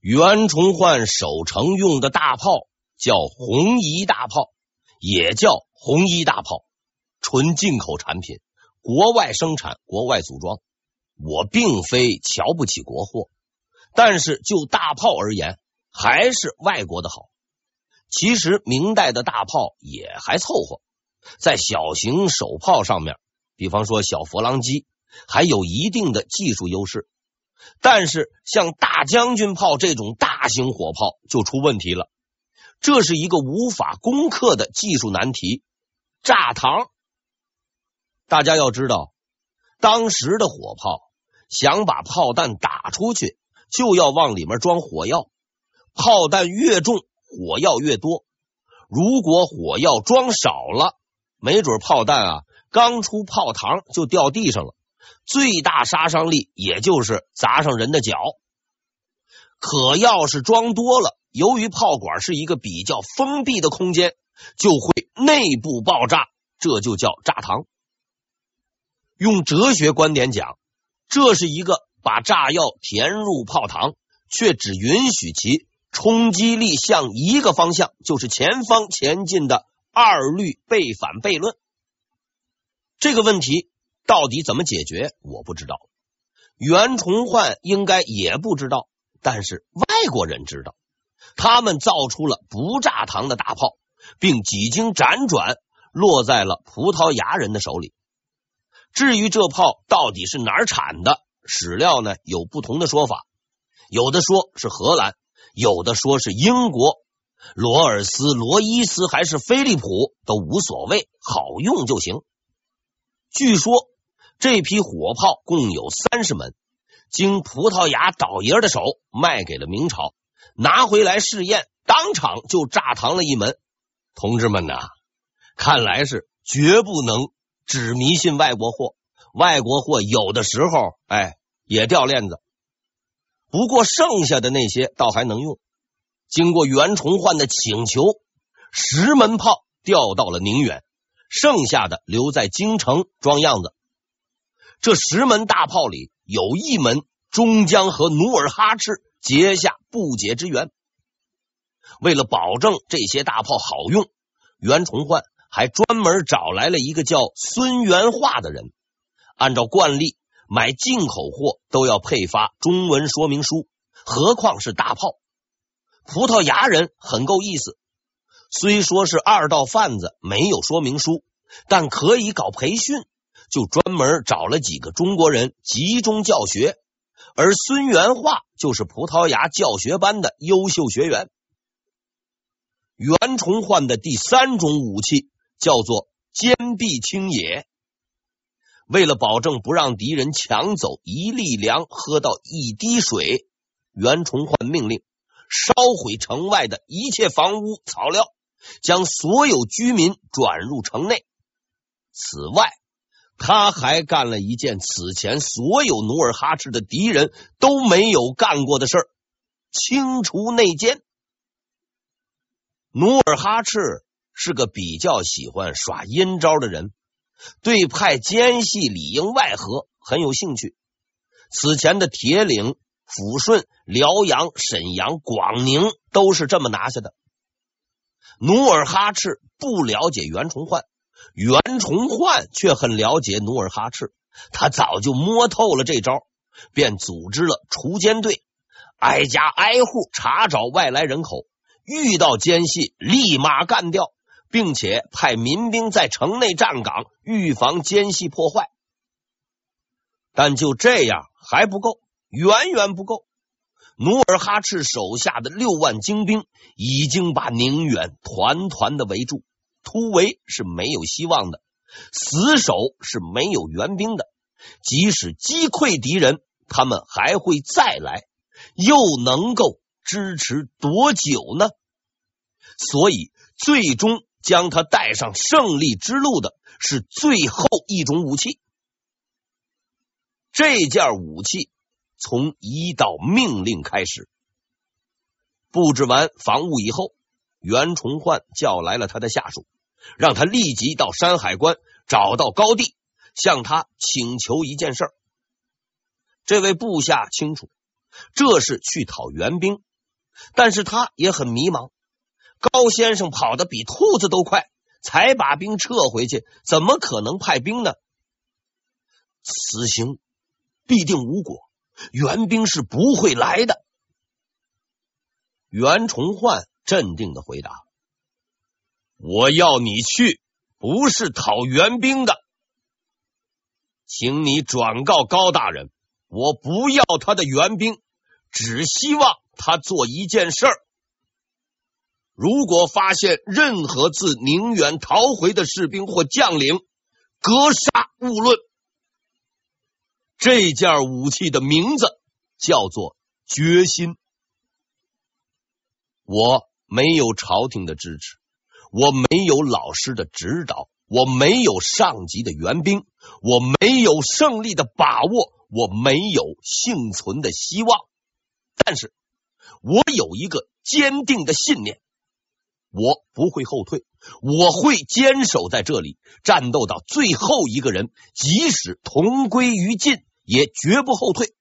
袁崇焕守城用的大炮叫红夷大炮，也叫红衣大炮，纯进口产品，国外生产，国外组装。我并非瞧不起国货，但是就大炮而言，还是外国的好。其实明代的大炮也还凑合，在小型手炮上面，比方说小佛郎机，还有一定的技术优势。但是像大将军炮这种大型火炮就出问题了，这是一个无法攻克的技术难题——炸膛。大家要知道，当时的火炮想把炮弹打出去，就要往里面装火药，炮弹越重，火药越多。如果火药装少了，没准炮弹啊刚出炮膛就掉地上了。最大杀伤力也就是砸上人的脚，可要是装多了，由于炮管是一个比较封闭的空间，就会内部爆炸，这就叫炸膛。用哲学观点讲，这是一个把炸药填入炮膛，却只允许其冲击力向一个方向，就是前方前进的二律背反悖论。这个问题。到底怎么解决？我不知道，袁崇焕应该也不知道，但是外国人知道，他们造出了不炸膛的大炮，并几经辗转落在了葡萄牙人的手里。至于这炮到底是哪儿产的，史料呢有不同的说法，有的说是荷兰，有的说是英国，罗尔斯、罗伊斯还是飞利浦都无所谓，好用就行。据说。这批火炮共有三十门，经葡萄牙倒爷的手卖给了明朝，拿回来试验，当场就炸膛了一门。同志们呐，看来是绝不能只迷信外国货，外国货有的时候哎也掉链子。不过剩下的那些倒还能用。经过袁崇焕的请求，十门炮调到了宁远，剩下的留在京城装样子。这十门大炮里有一门终将和努尔哈赤结下不解之缘。为了保证这些大炮好用，袁崇焕还专门找来了一个叫孙元化的人。按照惯例，买进口货都要配发中文说明书，何况是大炮。葡萄牙人很够意思，虽说是二道贩子，没有说明书，但可以搞培训。就专门找了几个中国人集中教学，而孙元化就是葡萄牙教学班的优秀学员。袁崇焕的第三种武器叫做坚壁清野，为了保证不让敌人抢走一粒粮、喝到一滴水，袁崇焕命令烧毁城外的一切房屋、草料，将所有居民转入城内。此外，他还干了一件此前所有努尔哈赤的敌人都没有干过的事儿：清除内奸。努尔哈赤是个比较喜欢耍阴招的人，对派奸细里应外合很有兴趣。此前的铁岭、抚顺、辽阳、沈阳、广宁都是这么拿下的。努尔哈赤不了解袁崇焕。袁崇焕却很了解努尔哈赤，他早就摸透了这招，便组织了锄奸队，挨家挨户查找外来人口，遇到奸细立马干掉，并且派民兵在城内站岗，预防奸细破坏。但就这样还不够，远远不够。努尔哈赤手下的六万精兵已经把宁远团团的围住。突围是没有希望的，死守是没有援兵的。即使击溃敌人，他们还会再来，又能够支持多久呢？所以，最终将他带上胜利之路的是最后一种武器。这件武器从一道命令开始，布置完防务以后。袁崇焕叫来了他的下属，让他立即到山海关找到高第，向他请求一件事儿。这位部下清楚，这是去讨援兵，但是他也很迷茫。高先生跑得比兔子都快，才把兵撤回去，怎么可能派兵呢？此行必定无果，援兵是不会来的。袁崇焕镇定的回答：“我要你去，不是讨援兵的，请你转告高大人，我不要他的援兵，只希望他做一件事儿。”如果发现任何自宁远逃回的士兵或将领，格杀勿论。这件武器的名字叫做决心。我没有朝廷的支持，我没有老师的指导，我没有上级的援兵，我没有胜利的把握，我没有幸存的希望。但是，我有一个坚定的信念。我不会后退，我会坚守在这里，战斗到最后一个人，即使同归于尽，也绝不后退。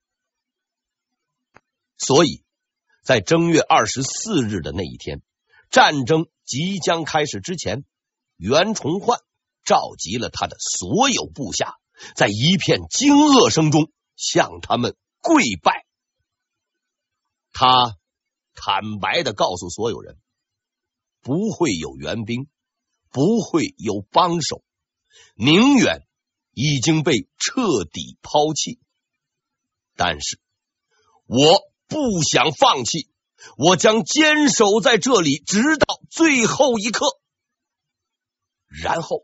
所以，在正月二十四日的那一天，战争即将开始之前，袁崇焕召集了他的所有部下，在一片惊愕声中向他们跪拜。他坦白的告诉所有人。不会有援兵，不会有帮手，宁远已经被彻底抛弃。但是我不想放弃，我将坚守在这里，直到最后一刻。然后，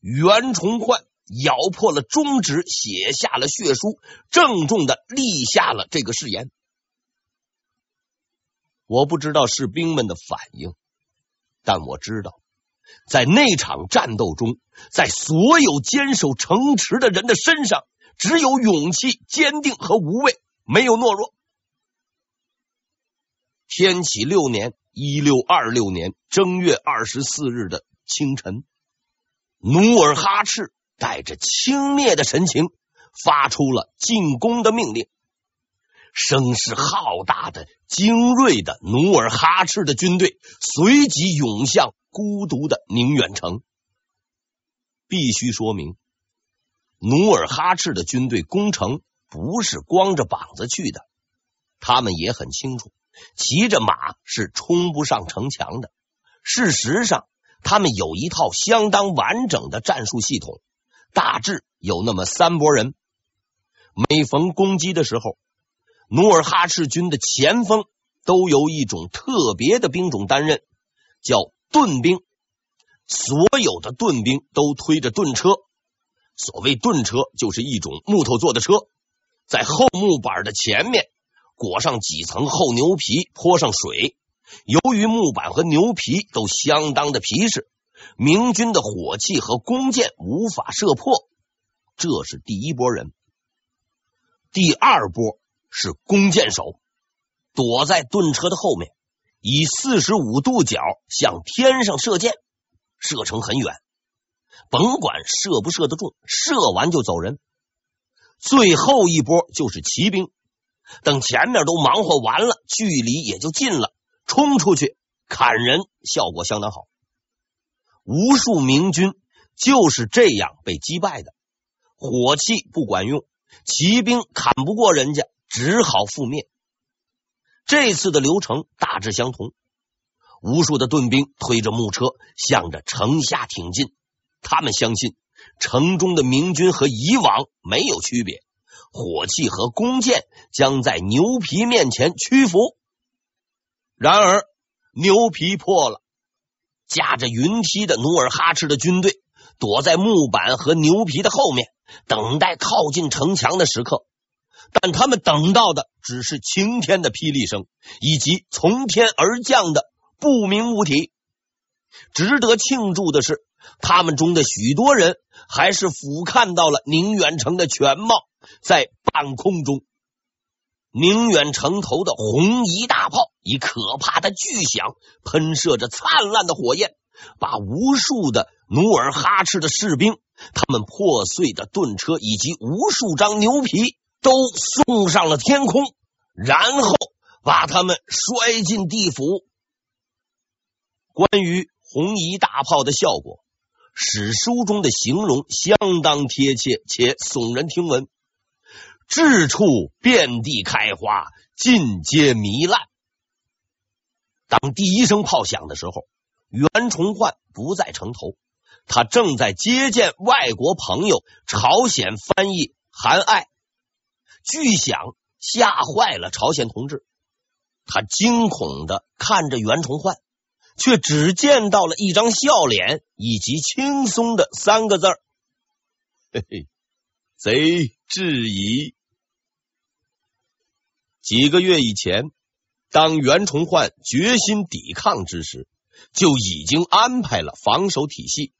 袁崇焕咬破了中指，写下了血书，郑重的立下了这个誓言。我不知道士兵们的反应。但我知道，在那场战斗中，在所有坚守城池的人的身上，只有勇气、坚定和无畏，没有懦弱。天启六年（一六二六年）正月二十四日的清晨，努尔哈赤带着轻蔑的神情，发出了进攻的命令。声势浩大的、精锐的努尔哈赤的军队随即涌向孤独的宁远城。必须说明，努尔哈赤的军队攻城不是光着膀子去的，他们也很清楚，骑着马是冲不上城墙的。事实上，他们有一套相当完整的战术系统，大致有那么三拨人，每逢攻击的时候。努尔哈赤军的前锋都由一种特别的兵种担任，叫盾兵。所有的盾兵都推着盾车，所谓盾车就是一种木头做的车，在厚木板的前面裹上几层厚牛皮，泼上水。由于木板和牛皮都相当的皮实，明军的火器和弓箭无法射破。这是第一波人，第二波。是弓箭手，躲在盾车的后面，以四十五度角向天上射箭，射程很远，甭管射不射得中，射完就走人。最后一波就是骑兵，等前面都忙活完了，距离也就近了，冲出去砍人，效果相当好。无数明军就是这样被击败的，火器不管用，骑兵砍不过人家。只好覆灭。这次的流程大致相同，无数的盾兵推着木车向着城下挺进。他们相信城中的明军和以往没有区别，火器和弓箭将在牛皮面前屈服。然而牛皮破了，驾着云梯的努尔哈赤的军队躲在木板和牛皮的后面，等待靠近城墙的时刻。但他们等到的只是晴天的霹雳声，以及从天而降的不明物体。值得庆祝的是，他们中的许多人还是俯瞰到了宁远城的全貌。在半空中，宁远城头的红夷大炮以可怕的巨响喷射着灿烂的火焰，把无数的努尔哈赤的士兵、他们破碎的盾车以及无数张牛皮。都送上了天空，然后把他们摔进地府。关于红夷大炮的效果，史书中的形容相当贴切且耸人听闻。至处遍地开花，尽皆糜烂。当第一声炮响的时候，袁崇焕不在城头，他正在接见外国朋友朝鲜翻译韩爱。巨响吓坏了朝鲜同志，他惊恐的看着袁崇焕，却只见到了一张笑脸以及轻松的三个字儿：“ 嘿嘿，贼质疑。”几个月以前，当袁崇焕决心抵抗之时，就已经安排了防守体系。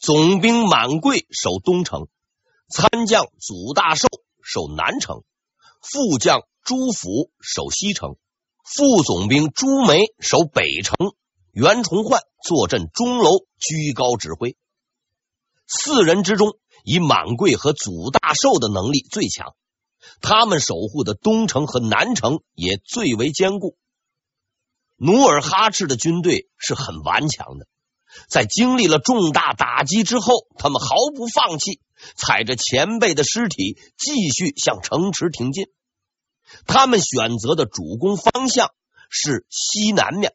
总兵满贵守东城，参将祖大寿守南城，副将朱辅守西城，副总兵朱梅守北城，袁崇焕坐镇钟楼，居高指挥。四人之中，以满贵和祖大寿的能力最强。他们守护的东城和南城也最为坚固。努尔哈赤的军队是很顽强的，在经历了重大打击之后，他们毫不放弃，踩着前辈的尸体继续向城池挺进。他们选择的主攻方向是西南面，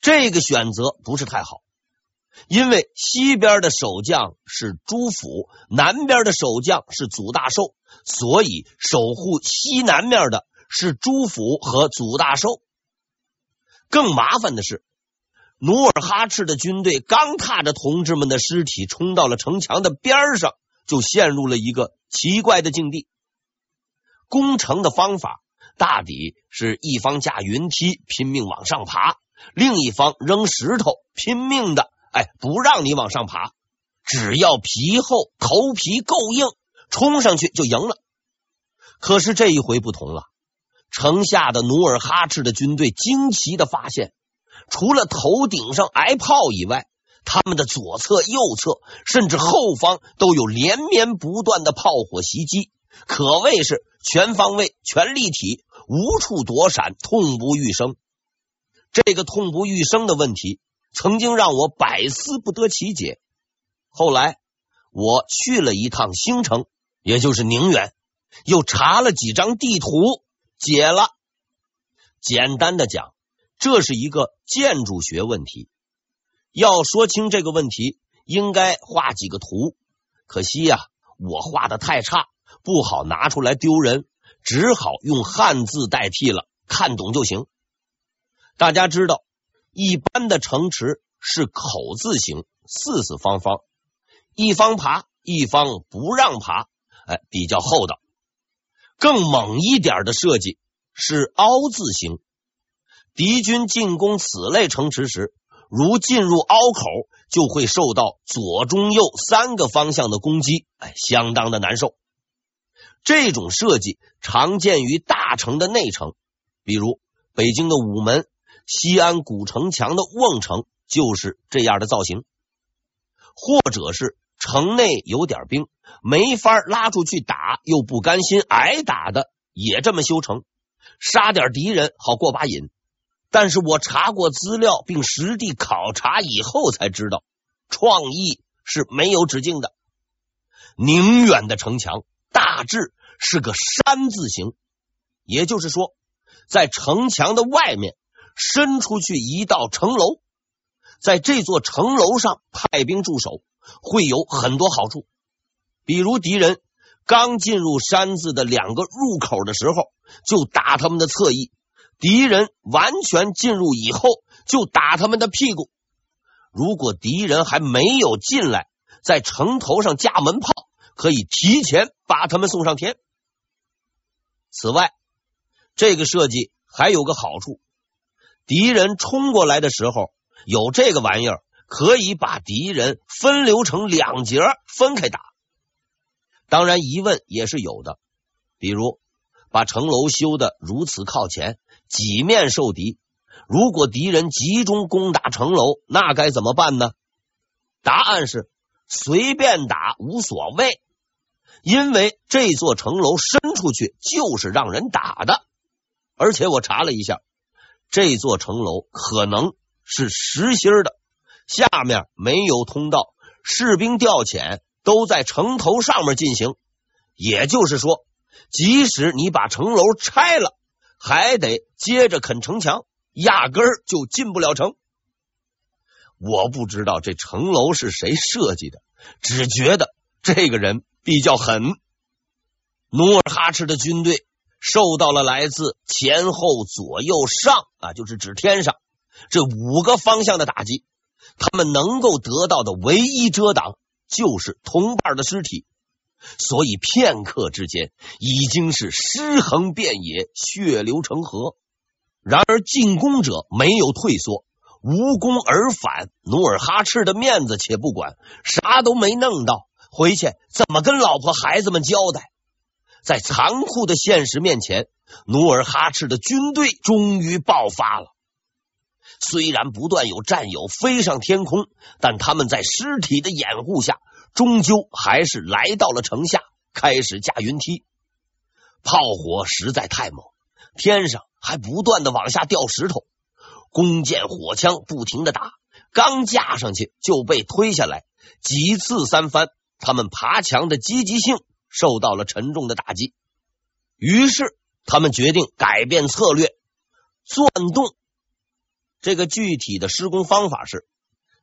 这个选择不是太好。因为西边的守将是朱府，南边的守将是祖大寿，所以守护西南面的是朱府和祖大寿。更麻烦的是，努尔哈赤的军队刚踏着同志们的尸体冲到了城墙的边上，就陷入了一个奇怪的境地。攻城的方法大抵是一方架云梯拼命往上爬，另一方扔石头拼命的。哎，不让你往上爬，只要皮厚，头皮够硬，冲上去就赢了。可是这一回不同了，城下的努尔哈赤的军队惊奇的发现，除了头顶上挨炮以外，他们的左侧、右侧，甚至后方都有连绵不断的炮火袭击，可谓是全方位、全立体，无处躲闪，痛不欲生。这个痛不欲生的问题。曾经让我百思不得其解。后来我去了一趟兴城，也就是宁远，又查了几张地图，解了。简单的讲，这是一个建筑学问题。要说清这个问题，应该画几个图。可惜呀、我画的太差，不好拿出来丢人，只好用汉字代替了，看懂就行。大家知道。一般的城池是口字形，四四方方，一方爬，一方不让爬，哎，比较厚道。更猛一点的设计是凹字形。敌军进攻此类城池时，如进入凹口，就会受到左、中、右三个方向的攻击，哎，相当的难受。这种设计常见于大城的内城，比如北京的午门。西安古城墙的瓮城就是这样的造型，或者是城内有点兵，没法拉出去打，又不甘心挨打的，也这么修城，杀点敌人好过把瘾。但是我查过资料，并实地考察以后才知道，创意是没有止境的。宁远的城墙大致是个山字形，也就是说，在城墙的外面。伸出去一道城楼，在这座城楼上派兵驻守，会有很多好处。比如敌人刚进入山子的两个入口的时候，就打他们的侧翼；敌人完全进入以后，就打他们的屁股。如果敌人还没有进来，在城头上架门炮，可以提前把他们送上天。此外，这个设计还有个好处。敌人冲过来的时候，有这个玩意儿，可以把敌人分流成两截，分开打。当然，疑问也是有的，比如把城楼修的如此靠前，几面受敌，如果敌人集中攻打城楼，那该怎么办呢？答案是随便打无所谓，因为这座城楼伸出去就是让人打的。而且我查了一下，这座城楼可能是实心的，下面没有通道，士兵调遣都在城头上面进行。也就是说，即使你把城楼拆了，还得接着啃城墙，压根儿就进不了城。我不知道这城楼是谁设计的，只觉得这个人比较狠。努尔哈赤的军队受到了来自前后左右上啊，就是指天上这五个方向的打击，他们能够得到的唯一遮挡就是同伴的尸体。所以片刻之间已经是尸横遍野，血流成河。然而进攻者没有退缩，无功而返。努尔哈赤的面子且不管，啥都没弄到，回去怎么跟老婆孩子们交代？在残酷的现实面前，努尔哈赤的军队终于爆发了。虽然不断有战友飞上天空，但他们在尸体的掩护下。终究还是来到了城下，开始架云梯。炮火实在太猛，天上还不断的往下掉石头，弓箭火枪不停的打，刚架上去就被推下来，几次三番，他们爬墙的积极性受到了沉重的打击。于是他们决定改变策略，钻洞。这个具体的施工方法是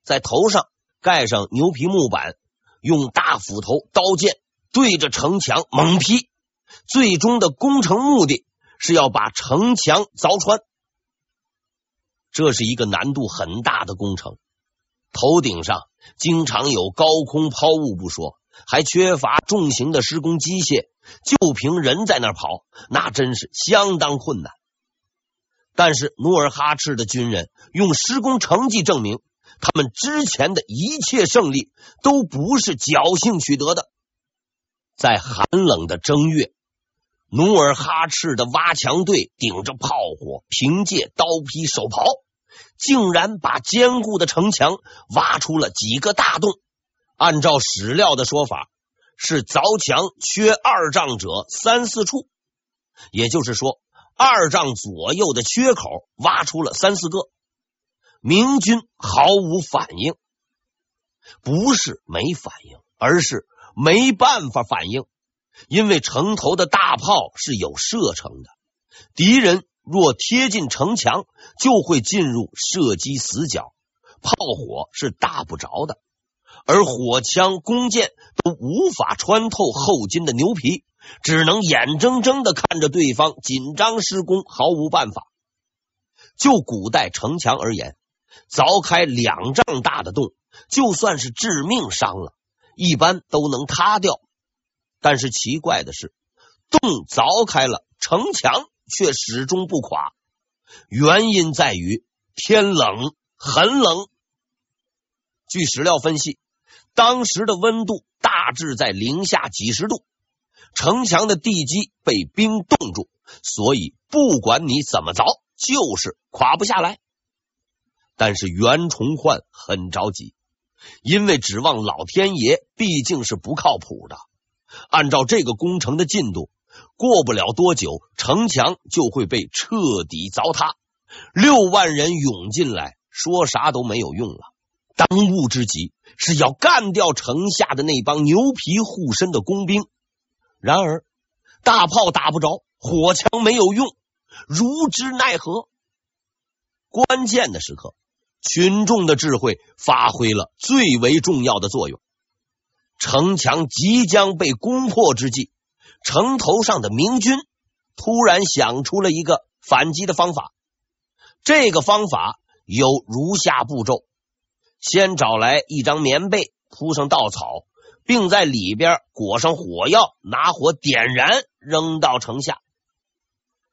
在头上盖上牛皮木板。用大斧头、刀剑对着城墙猛劈，最终的工程目的是要把城墙凿穿。这是一个难度很大的工程，头顶上经常有高空抛物不说，还缺乏重型的施工机械，就凭人在那儿跑，那真是相当困难。但是努尔哈赤的军人用施工成绩证明。他们之前的一切胜利都不是侥幸取得的。在寒冷的正月，努尔哈赤的挖墙队顶着炮火，凭借刀劈手刨，竟然把坚固的城墙挖出了几个大洞。按照史料的说法，是凿墙缺二丈者三四处，也就是说，二丈左右的缺口挖出了三四个。明军毫无反应，不是没反应，而是没办法反应。因为城头的大炮是有射程的，敌人若贴近城墙，就会进入射击死角，炮火是打不着的。而火枪、弓箭都无法穿透厚金的牛皮，只能眼睁睁的看着对方紧张施工，毫无办法。就古代城墙而言。凿开两丈大的洞，就算是致命伤了，一般都能塌掉。但是奇怪的是，洞凿开了，城墙却始终不垮。原因在于天冷，很冷。据史料分析，当时的温度大致在零下几十度，城墙的地基被冰冻住，所以不管你怎么凿，就是垮不下来。但是袁崇焕很着急，因为指望老天爷毕竟是不靠谱的。按照这个工程的进度，过不了多久，城墙就会被彻底凿塌。六万人涌进来，说啥都没有用了。当务之急是要干掉城下的那帮牛皮护身的工兵。然而，大炮打不着，火枪没有用，如之奈何？关键的时刻。群众的智慧发挥了最为重要的作用。城墙即将被攻破之际，城头上的明军突然想出了一个反击的方法。这个方法有如下步骤：先找来一张棉被，铺上稻草，并在里边裹上火药，拿火点燃，扔到城下。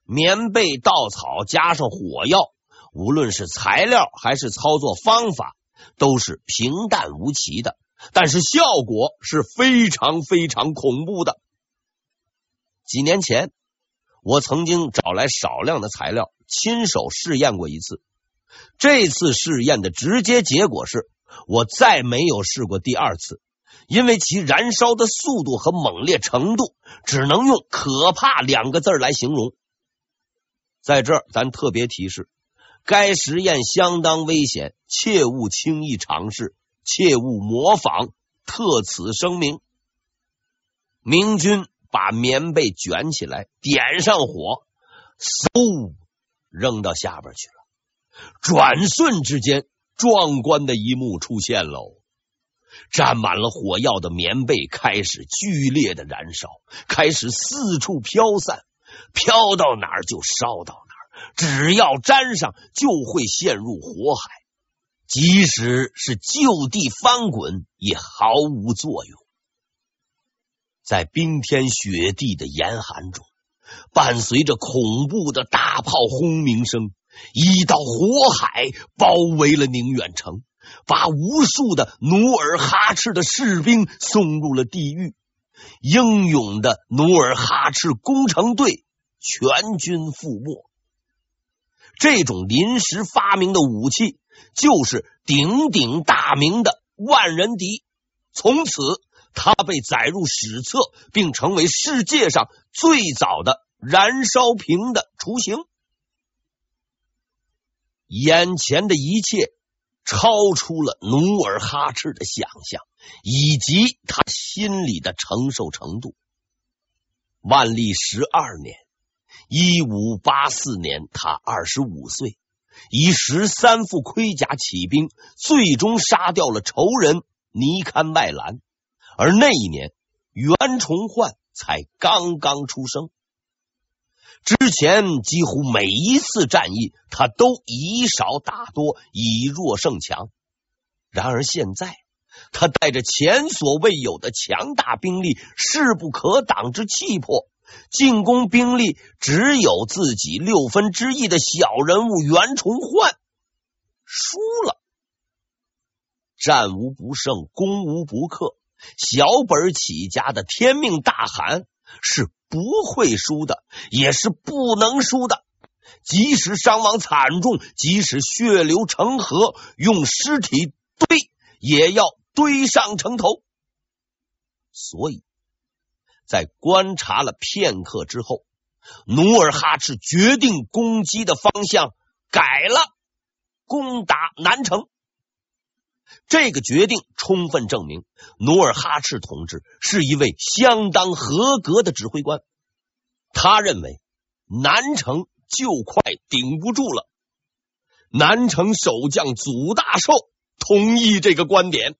棉被、稻草加上火药。无论是材料还是操作方法，都是平淡无奇的，但是效果是非常非常恐怖的。几年前，我曾经找来少量的材料，亲手试验过一次。这次试验的直接结果是我再没有试过第二次，因为其燃烧的速度和猛烈程度，只能用可怕两个字来形容。在这儿，咱特别提示：该实验相当危险，切勿轻易尝试，切勿模仿。特此声明。明军把棉被卷起来，点上火，嗖，扔到下边去了。转瞬之间，壮观的一幕出现喽。沾满了火药的棉被开始剧烈的燃烧，开始四处飘散，飘到哪儿就烧到哪儿，只要沾上就会陷入火海，即使是就地翻滚也毫无作用。在冰天雪地的严寒中，伴随着恐怖的大炮轰鸣声，一道火海包围了宁远城。把无数的努尔哈赤的士兵送入了地狱，英勇的努尔哈赤攻城队全军覆没。这种临时发明的武器就是鼎鼎大名的万人敌，从此它被载入史册，并成为世界上最早的燃烧瓶的雏形。眼前的一切。超出了努尔哈赤的想象，以及他心里的承受程度。万历十二年，一五八四年，他二十五岁，以十三副盔甲起兵，最终杀掉了仇人尼堪外兰。而那一年，袁崇焕才刚刚出生。之前几乎每一次战役，他都以少打多，以弱胜强。然而现在，他带着前所未有的强大兵力、势不可挡之气魄，进攻兵力只有自己六分之一的小人物袁崇焕输了。战无不胜，攻无不克，小本起家的天命大汗是。不会输的，也是不能输的。即使伤亡惨重，即使血流成河，用尸体堆也要堆上城头。所以，在观察了片刻之后，努尔哈赤决定攻击的方向改了，攻打南城。这个决定充分证明努尔哈赤同志是一位相当合格的指挥官。他认为南城就快顶不住了。南城守将祖大寿同意这个观点。